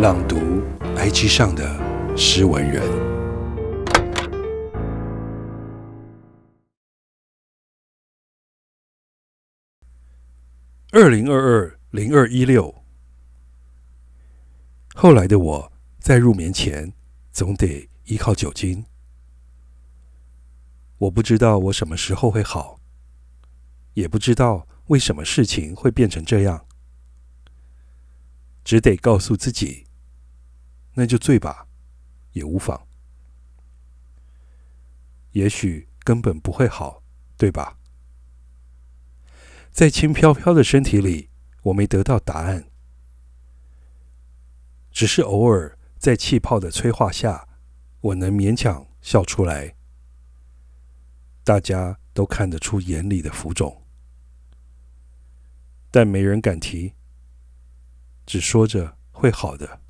朗读 IG 上的诗文人。二零二二零二一六，后来的我在入眠前总得依靠酒精。我不知道我什么时候会好，也不知道为什么事情会变成这样，只得告诉自己，那就醉吧，也无妨。也许根本不会好，对吧？在轻飘飘的身体里，我没得到答案，只是偶尔在气泡的催化下，我能勉强笑出来。大家都看得出眼里的浮肿，但没人敢提，只说着会好的。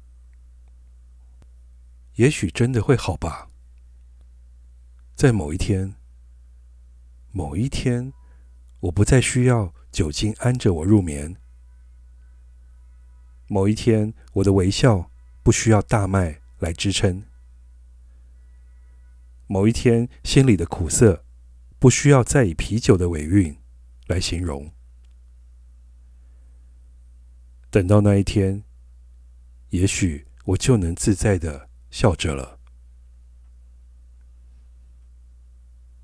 也许真的会好吧，在某一天，某一天，我不再需要酒精安着我入眠。某一天，我的微笑不需要大麦来支撑。某一天，心里的苦涩。不需要再以啤酒的尾韵来形容。等到那一天，也许我就能自在的笑着了。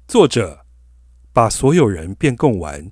作者把所有人变供完。